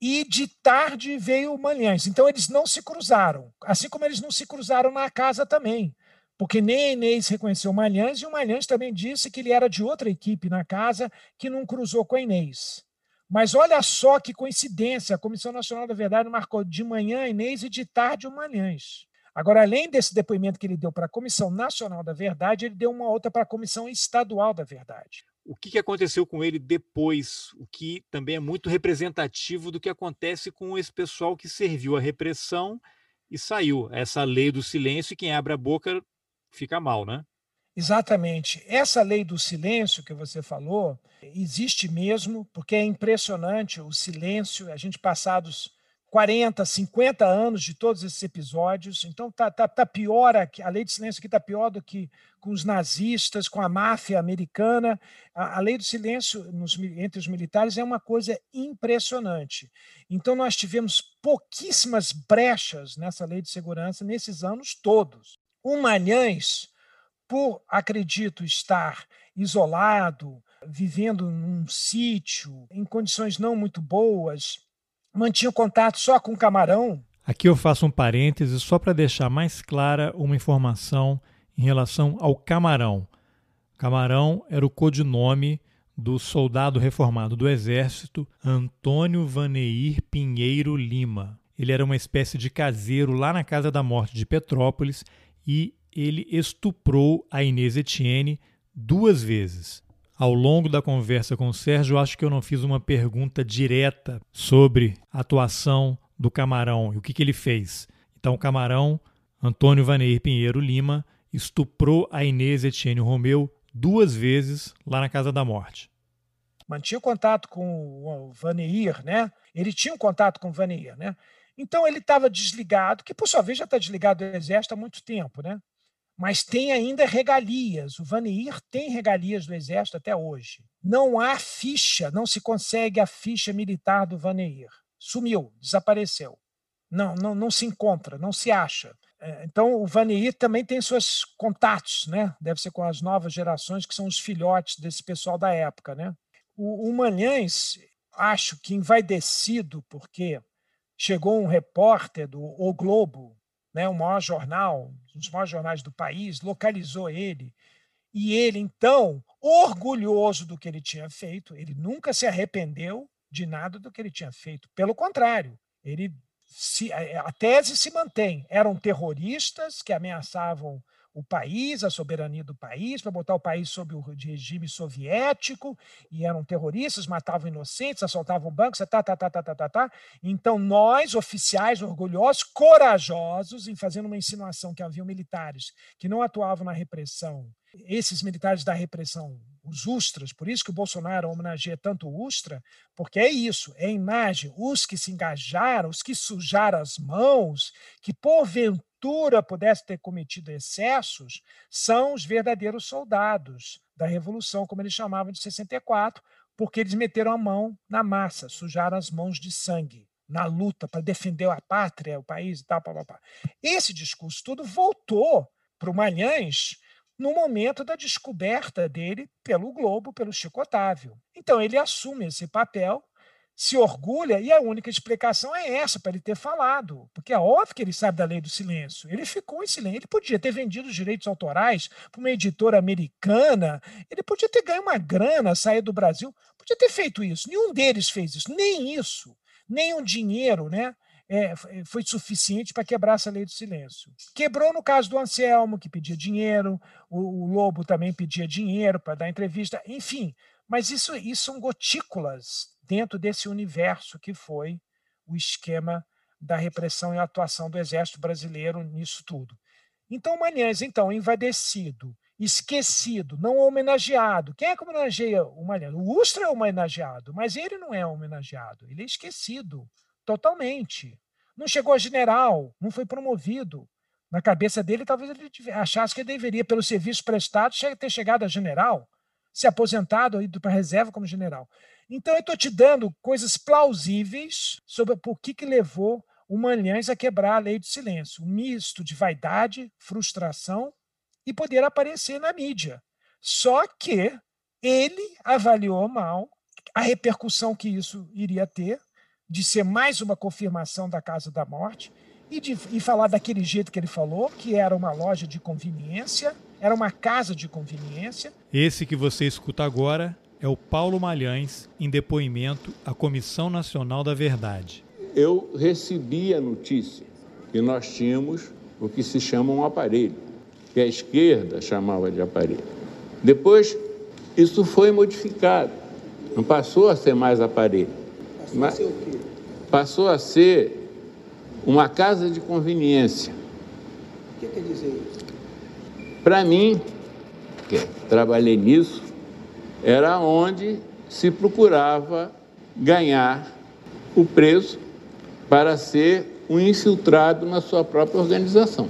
e de tarde veio o Malhães. Então eles não se cruzaram, assim como eles não se cruzaram na casa também, porque nem a Inês reconheceu o Malhães e o Malhães também disse que ele era de outra equipe na casa que não cruzou com a Inês. Mas olha só que coincidência, a Comissão Nacional da Verdade marcou de manhã Inês e de tarde o Malhães. Agora, além desse depoimento que ele deu para a Comissão Nacional da Verdade, ele deu uma outra para a Comissão Estadual da Verdade. O que aconteceu com ele depois, o que também é muito representativo do que acontece com esse pessoal que serviu a repressão e saiu. Essa lei do silêncio, quem abre a boca fica mal, né? Exatamente. Essa lei do silêncio que você falou existe mesmo, porque é impressionante o silêncio, a gente passados 40, 50 anos de todos esses episódios. Então tá, tá, tá pior aqui, a lei de silêncio aqui está pior do que com os nazistas, com a máfia americana. A, a lei do silêncio nos, entre os militares é uma coisa impressionante. Então nós tivemos pouquíssimas brechas nessa lei de segurança nesses anos todos. O Malhães, por acredito estar isolado, vivendo num sítio, em condições não muito boas, mantinha contato só com o camarão. Aqui eu faço um parêntese só para deixar mais clara uma informação em relação ao camarão. Camarão era o codinome do soldado reformado do Exército Antônio Vaneir Pinheiro Lima. Ele era uma espécie de caseiro lá na Casa da Morte de Petrópolis e ele estuprou a Inês Etienne duas vezes ao longo da conversa com o Sérgio, acho que eu não fiz uma pergunta direta sobre a atuação do Camarão e o que, que ele fez. Então, o Camarão, Antônio Vaneir Pinheiro Lima, estuprou a Inês Etienne Romeu duas vezes lá na Casa da Morte. Mantinha contato com o Vaneir, né? Ele tinha um contato com o Vaneir, né? Então ele estava desligado, que por sua vez já está desligado do exército há muito tempo, né? Mas tem ainda regalias. O Vaneir tem regalias do Exército até hoje. Não há ficha, não se consegue a ficha militar do Vaneir. Sumiu, desapareceu. Não, não, não se encontra, não se acha. É, então, o Vaneir também tem seus contatos, né? Deve ser com as novas gerações, que são os filhotes desse pessoal da época, né? O, o Manhães, acho que envaidecido, porque chegou um repórter do O Globo, né, o maior jornal, um dos maiores jornais do país, localizou ele. E ele, então, orgulhoso do que ele tinha feito, ele nunca se arrependeu de nada do que ele tinha feito. Pelo contrário, ele se, a tese se mantém. Eram terroristas que ameaçavam o país, a soberania do país, para botar o país sob o regime soviético, e eram terroristas, matavam inocentes, assaltavam bancos, tá, tá, tá, tá, tá, tá, tá. Então, nós, oficiais orgulhosos, corajosos, em fazendo uma insinuação que havia militares que não atuavam na repressão, esses militares da repressão, os Ustras, por isso que o Bolsonaro homenageia tanto o Ustra, porque é isso, é a imagem, os que se engajaram, os que sujaram as mãos, que porventura porventura pudesse ter cometido excessos, são os verdadeiros soldados da Revolução, como eles chamavam de 64, porque eles meteram a mão na massa, sujaram as mãos de sangue na luta para defender a pátria, o país e tal. Pá, pá, pá. Esse discurso todo voltou para o Malhães no momento da descoberta dele pelo Globo, pelo Chico Otávio. Então ele assume esse papel se orgulha, e a única explicação é essa, para ele ter falado. Porque é óbvio que ele sabe da lei do silêncio. Ele ficou em silêncio. Ele podia ter vendido os direitos autorais para uma editora americana, ele podia ter ganho uma grana, sair do Brasil, podia ter feito isso. Nenhum deles fez isso, nem isso, nem um dinheiro, né? É, foi suficiente para quebrar essa lei do silêncio. Quebrou no caso do Anselmo, que pedia dinheiro, o, o Lobo também pedia dinheiro para dar entrevista, enfim. Mas isso, isso são gotículas dentro desse universo que foi o esquema da repressão e atuação do Exército Brasileiro nisso tudo. Então, Manhães, então, invadecido, esquecido, não homenageado. Quem é que homenageia o Manhães? O Ustra é homenageado, mas ele não é homenageado, ele é esquecido totalmente. Não chegou a general, não foi promovido. Na cabeça dele, talvez ele achasse que deveria, pelo serviço prestado, ter chegado a general, se aposentado, ido para a reserva como general. Então, eu estou te dando coisas plausíveis sobre por que, que levou o Manhães a quebrar a lei de silêncio. Um misto de vaidade, frustração e poder aparecer na mídia. Só que ele avaliou mal a repercussão que isso iria ter de ser mais uma confirmação da Casa da Morte e, de, e falar daquele jeito que ele falou, que era uma loja de conveniência, era uma casa de conveniência. Esse que você escuta agora é o Paulo Malhães em depoimento à Comissão Nacional da Verdade. Eu recebi a notícia que nós tínhamos o que se chama um aparelho, que a esquerda chamava de aparelho. Depois, isso foi modificado, não passou a ser mais aparelho. Passou a ser o quê? Passou a ser uma casa de conveniência. O que quer dizer isso? Para mim, que trabalhei nisso, era onde se procurava ganhar o preso para ser um infiltrado na sua própria organização.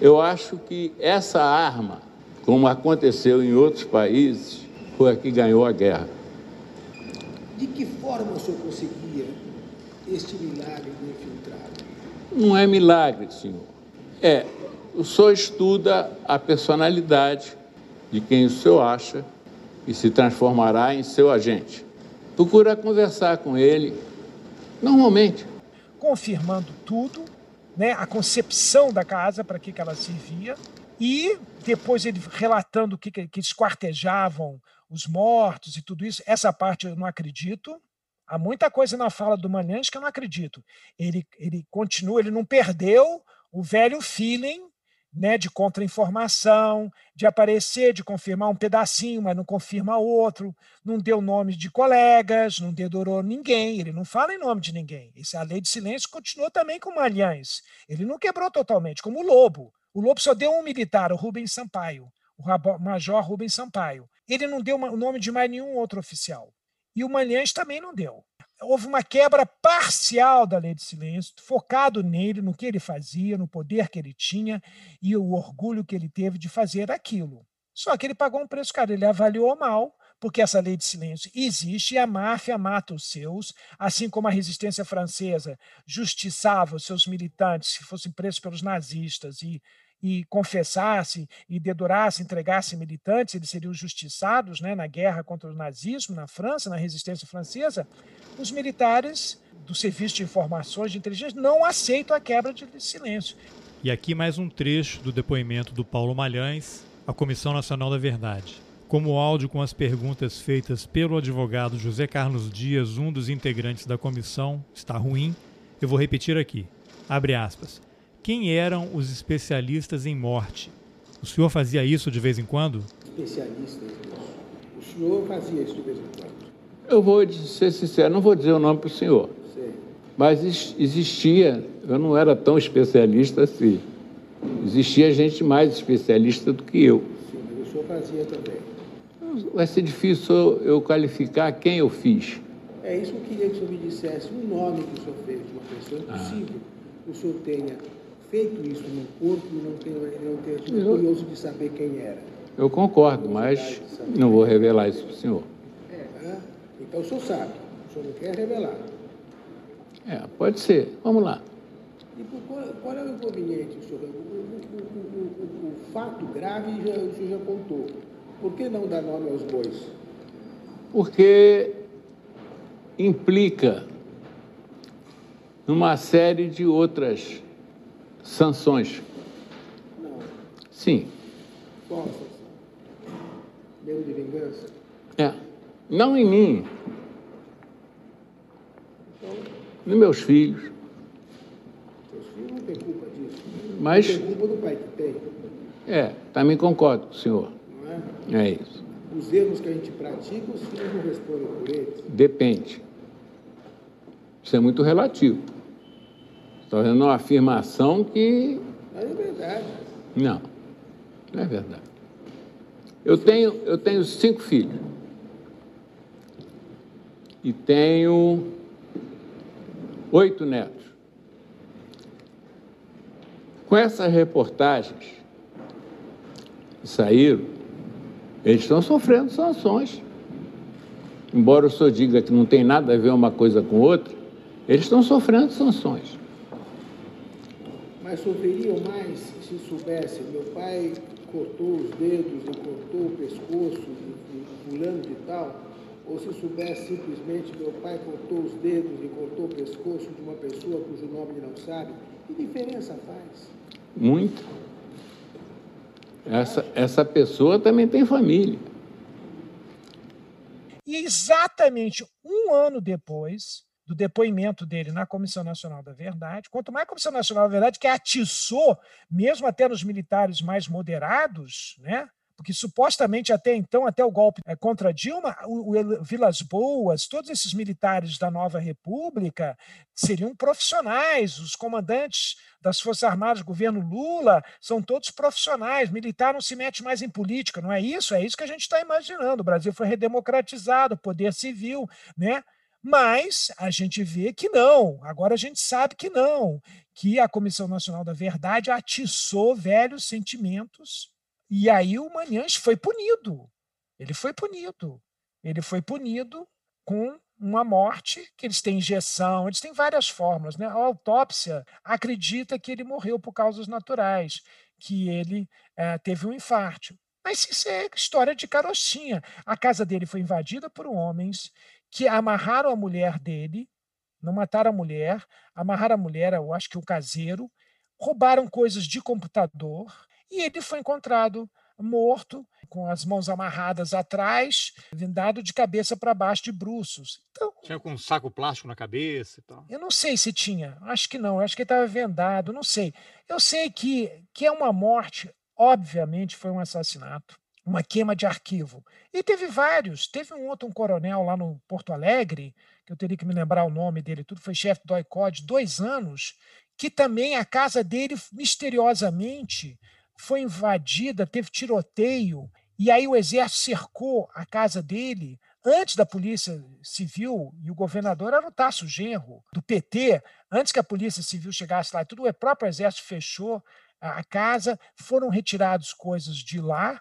Eu acho que essa arma, como aconteceu em outros países, foi a que ganhou a guerra. De que forma o senhor conseguia este milagre do infiltrado? Não é milagre, senhor. É, o senhor estuda a personalidade de quem o senhor acha e se transformará em seu agente. Procura conversar com ele, normalmente. Confirmando tudo, né, a concepção da casa, para que, que ela servia, e depois ele relatando que, que esquartejavam os mortos e tudo isso. Essa parte eu não acredito, Há muita coisa na fala do Manhães que eu não acredito. Ele, ele continua, ele não perdeu o velho feeling né, de contra-informação, de aparecer, de confirmar um pedacinho, mas não confirma outro, não deu nome de colegas, não dedurou ninguém, ele não fala em nome de ninguém. Essa lei de silêncio continuou também com Malhães. Ele não quebrou totalmente, como o Lobo. O Lobo só deu um militar, o Rubens Sampaio, o Major Rubens Sampaio. Ele não deu o nome de mais nenhum outro oficial. E o Malhães também não deu. Houve uma quebra parcial da lei de silêncio, focado nele, no que ele fazia, no poder que ele tinha e o orgulho que ele teve de fazer aquilo. Só que ele pagou um preço caro, ele avaliou mal, porque essa lei de silêncio existe e a máfia mata os seus, assim como a resistência francesa justiçava os seus militantes se fossem presos pelos nazistas e e confessasse e dedurasse, entregasse militantes, eles seriam justiçados né, na guerra contra o nazismo na França, na resistência francesa, os militares do Serviço de Informações de Inteligência não aceitam a quebra de silêncio. E aqui mais um trecho do depoimento do Paulo Malhães à Comissão Nacional da Verdade. Como áudio com as perguntas feitas pelo advogado José Carlos Dias, um dos integrantes da comissão, está ruim, eu vou repetir aqui. Abre aspas. Quem eram os especialistas em morte? O senhor fazia isso de vez em quando? Especialistas O senhor fazia isso de vez em quando? Eu vou ser sincero, não vou dizer o nome para o senhor. Sei. Mas existia, eu não era tão especialista assim. Existia gente mais especialista do que eu. Sim, mas o senhor fazia também. Vai ser difícil eu qualificar quem eu fiz. É isso que eu queria que o senhor me dissesse, um nome que o senhor fez de uma pessoa. É possível ah. que o senhor tenha feito isso no corpo e não tenha, não tenha sido eu, curioso de saber quem era. Eu concordo, mas não vou revelar isso para o senhor. É, então o senhor sabe, o senhor não quer revelar. É, pode ser. Vamos lá. E qual, qual é o inconveniente, senhor? O, o, o, o, fato grave já, o senhor já contou. Por que não dar nome aos bois? Porque implica numa série de outras sanções. Não. Sim. Qual sanção? Medo de vingança? É. Não em mim. Então, nos meus filhos. Seus filhos não têm culpa disso. Mas. Não tem culpa do pai que tem. É, também concordo com o senhor. Não é? É isso. Os erros que a gente pratica, os filhos não respondem por eles. Depende. Isso é muito relativo. Estou fazendo uma afirmação que. Mas é verdade. Não, não é verdade. Eu tenho, eu tenho cinco filhos. E tenho oito netos. Com essas reportagens que saíram, eles estão sofrendo sanções. Embora o senhor diga que não tem nada a ver uma coisa com outra, eles estão sofrendo sanções mas sofreriam mais se soubesse. Meu pai cortou os dedos e cortou o pescoço de fulano de tal, ou se soubesse simplesmente meu pai cortou os dedos e cortou o pescoço de uma pessoa cujo nome ele não sabe, que diferença faz? Muito. Essa, essa pessoa também tem família. E exatamente um ano depois do depoimento dele na Comissão Nacional da Verdade, quanto mais a Comissão Nacional da Verdade, que atiçou, mesmo até nos militares mais moderados, né? porque supostamente até então, até o golpe eh, contra Dilma, o, Vilas Boas, todos esses militares da nova república seriam profissionais, os comandantes das Forças Armadas governo Lula são todos profissionais, militar não se mete mais em política, não é isso? É isso que a gente está imaginando. O Brasil foi redemocratizado, poder civil, né? Mas a gente vê que não, agora a gente sabe que não, que a Comissão Nacional da Verdade atiçou velhos sentimentos e aí o Manhães foi punido. Ele foi punido. Ele foi punido com uma morte, que eles têm injeção, eles têm várias fórmulas. Né? A autópsia acredita que ele morreu por causas naturais, que ele é, teve um infarto. Mas isso é história de carochinha. A casa dele foi invadida por homens que amarraram a mulher dele, não mataram a mulher, amarraram a mulher, eu acho que o caseiro, roubaram coisas de computador, e ele foi encontrado morto, com as mãos amarradas atrás, vendado de cabeça para baixo de bruços. Então, tinha com um saco plástico na cabeça e tal. Eu não sei se tinha, acho que não, acho que ele estava vendado, não sei. Eu sei que, que é uma morte, obviamente foi um assassinato, uma queima de arquivo. E teve vários, teve um outro um coronel lá no Porto Alegre, que eu teria que me lembrar o nome dele, tudo foi chefe do ICOD, dois anos, que também a casa dele misteriosamente foi invadida, teve tiroteio, e aí o exército cercou a casa dele. Antes da Polícia Civil, e o governador era o Tasso Genro, do PT, antes que a Polícia Civil chegasse lá, tudo o próprio exército fechou a casa, foram retirados coisas de lá,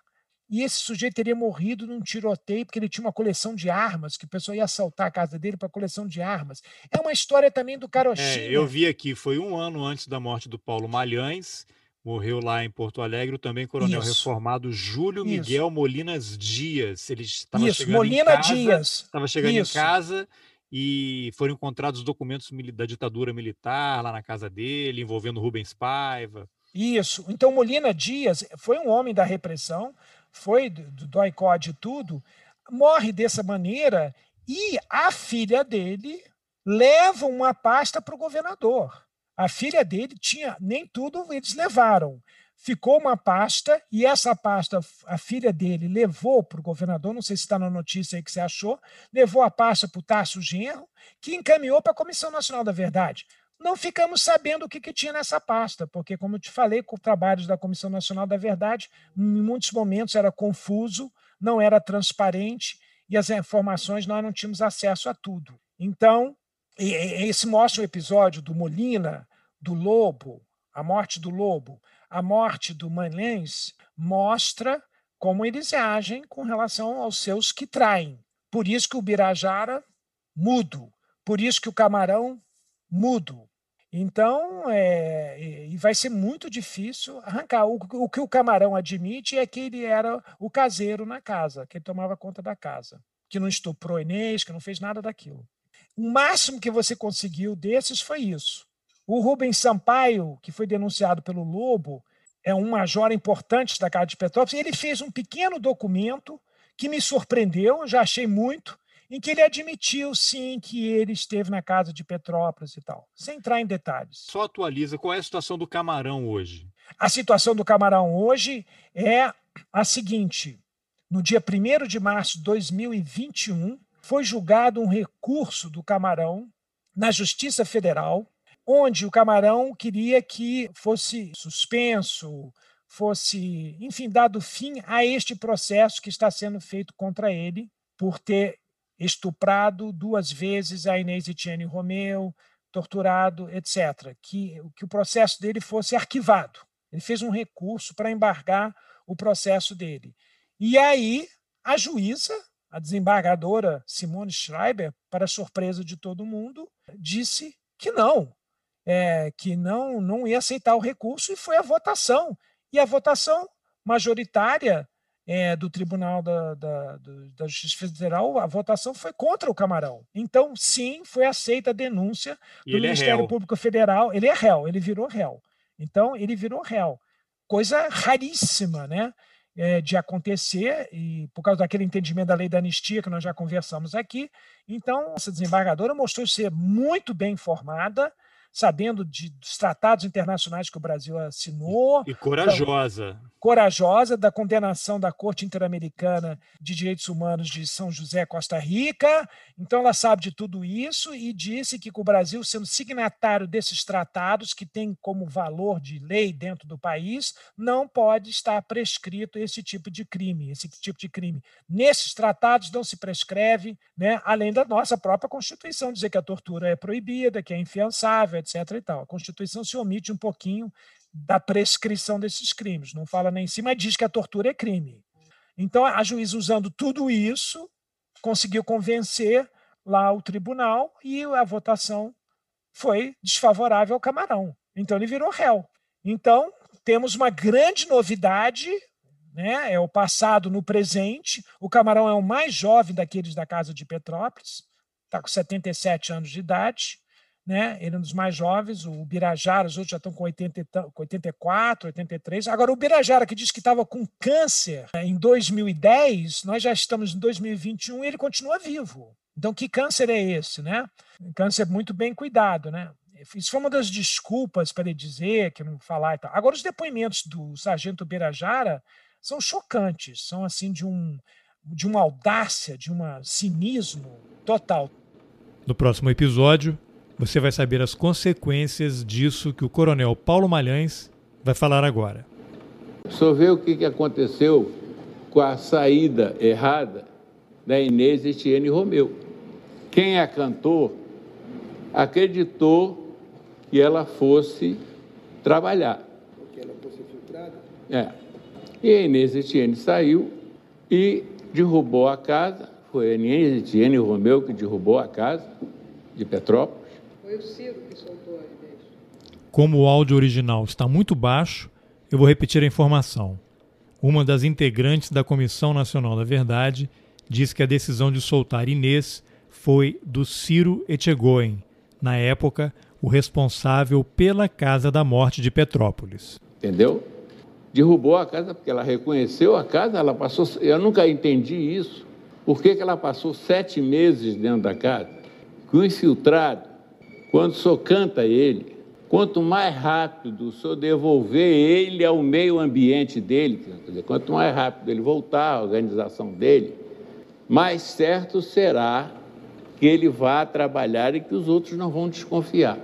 e esse sujeito teria morrido num tiroteio porque ele tinha uma coleção de armas, que o pessoal ia assaltar a casa dele para coleção de armas. É uma história também do Carochinha. É, eu vi aqui, foi um ano antes da morte do Paulo Malhães, morreu lá em Porto Alegre, também coronel Isso. reformado Júlio Isso. Miguel Molinas Dias. Ele estava Isso, chegando Molina em casa, Dias. Estava chegando Isso. em casa e foram encontrados documentos da ditadura militar lá na casa dele, envolvendo Rubens Paiva. Isso. Então, Molina Dias foi um homem da repressão, foi do, do ICOD e tudo, morre dessa maneira e a filha dele leva uma pasta para o governador. A filha dele tinha, nem tudo eles levaram. Ficou uma pasta, e essa pasta a filha dele levou para o governador, não sei se está na notícia aí que você achou, levou a pasta para o Tasso Genro, que encaminhou para a Comissão Nacional da Verdade. Não ficamos sabendo o que, que tinha nessa pasta, porque, como eu te falei, com trabalhos da Comissão Nacional da Verdade, em muitos momentos era confuso, não era transparente, e as informações nós não tínhamos acesso a tudo. Então, esse mostra o episódio do Molina, do Lobo, a morte do Lobo, a morte do Manlens, mostra como eles agem com relação aos seus que traem. Por isso que o Birajara, mudo. Por isso que o Camarão, mudo. Então, é, e vai ser muito difícil arrancar. O, o, que o Camarão admite é que ele era o caseiro na casa, que ele tomava conta da casa, que não estuprou Inês, que não fez nada daquilo. O máximo que você conseguiu desses foi isso. O Rubens Sampaio, que foi denunciado pelo Lobo, é um major importante da Casa de Petrópolis, ele fez um pequeno documento que me surpreendeu, já achei muito, em que ele admitiu sim que ele esteve na casa de Petrópolis e tal, sem entrar em detalhes. Só atualiza, qual é a situação do Camarão hoje? A situação do Camarão hoje é a seguinte: no dia 1 de março de 2021, foi julgado um recurso do Camarão na Justiça Federal, onde o Camarão queria que fosse suspenso, fosse, enfim, dado fim a este processo que está sendo feito contra ele por ter estuprado duas vezes a Inês Etienne Romeu, torturado, etc. Que, que o processo dele fosse arquivado. Ele fez um recurso para embargar o processo dele. E aí a juíza a desembargadora Simone Schreiber, para surpresa de todo mundo, disse que não, é, que não, não ia aceitar o recurso e foi a votação. E a votação majoritária é, do Tribunal da, da, da, Justiça Federal, a votação foi contra o Camarão. Então, sim, foi aceita a denúncia do é Ministério é Público Federal. Ele é réu, ele virou réu. Então, ele virou réu. Coisa raríssima, né? É, de acontecer, e por causa daquele entendimento da lei da anistia que nós já conversamos aqui. Então, essa desembargadora mostrou ser muito bem informada, sabendo de, dos tratados internacionais que o Brasil assinou. E corajosa. Da, corajosa da condenação da Corte Interamericana de Direitos Humanos de São José, Costa Rica. Então, ela sabe de tudo isso e disse que o Brasil, sendo signatário desses tratados, que tem como valor de lei dentro do país, não pode estar prescrito esse tipo de crime, esse tipo de crime. Nesses tratados não se prescreve, né, além da nossa própria Constituição, dizer que a tortura é proibida, que é infiançável, etc. E tal. A Constituição se omite um pouquinho da prescrição desses crimes, não fala nem em cima, mas diz que a tortura é crime. Então, a juíza, usando tudo isso, conseguiu convencer lá o tribunal e a votação foi desfavorável ao Camarão. Então, ele virou réu. Então, temos uma grande novidade, né? é o passado no presente. O Camarão é o mais jovem daqueles da Casa de Petrópolis, está com 77 anos de idade né? Ele é um dos mais jovens, o Birajara, os outros já estão com 80, 84, 83. Agora, o Birajara, que disse que estava com câncer né, em 2010, nós já estamos em 2021 e ele continua vivo. Então, que câncer é esse, né? câncer muito bem cuidado, né? Isso foi uma das desculpas para ele dizer que não falar e tal. Agora, os depoimentos do sargento Birajara são chocantes, são assim de um de uma audácia, de um cinismo total. No próximo episódio, você vai saber as consequências disso que o coronel Paulo Malhães vai falar agora. Só ver o que aconteceu com a saída errada da Inês Etienne Romeu. Quem a cantou acreditou que ela fosse trabalhar. Porque ela fosse filtrada? É. E a Inês Etienne saiu e derrubou a casa. Foi a Inês Etienne Romeu que derrubou a casa de Petrópolis. Foi o Ciro que soltou a ideia. Como o áudio original está muito baixo, eu vou repetir a informação. Uma das integrantes da Comissão Nacional da Verdade diz que a decisão de soltar Inês foi do Ciro Etchegoyen, na época o responsável pela Casa da Morte de Petrópolis. Entendeu? Derrubou a casa porque ela reconheceu a casa, ela passou. Eu nunca entendi isso. Por que, que ela passou sete meses dentro da casa? O infiltrado quando o senhor canta ele, quanto mais rápido o senhor devolver ele ao meio ambiente dele, dizer, quanto mais rápido ele voltar à organização dele, mais certo será que ele vá trabalhar e que os outros não vão desconfiar.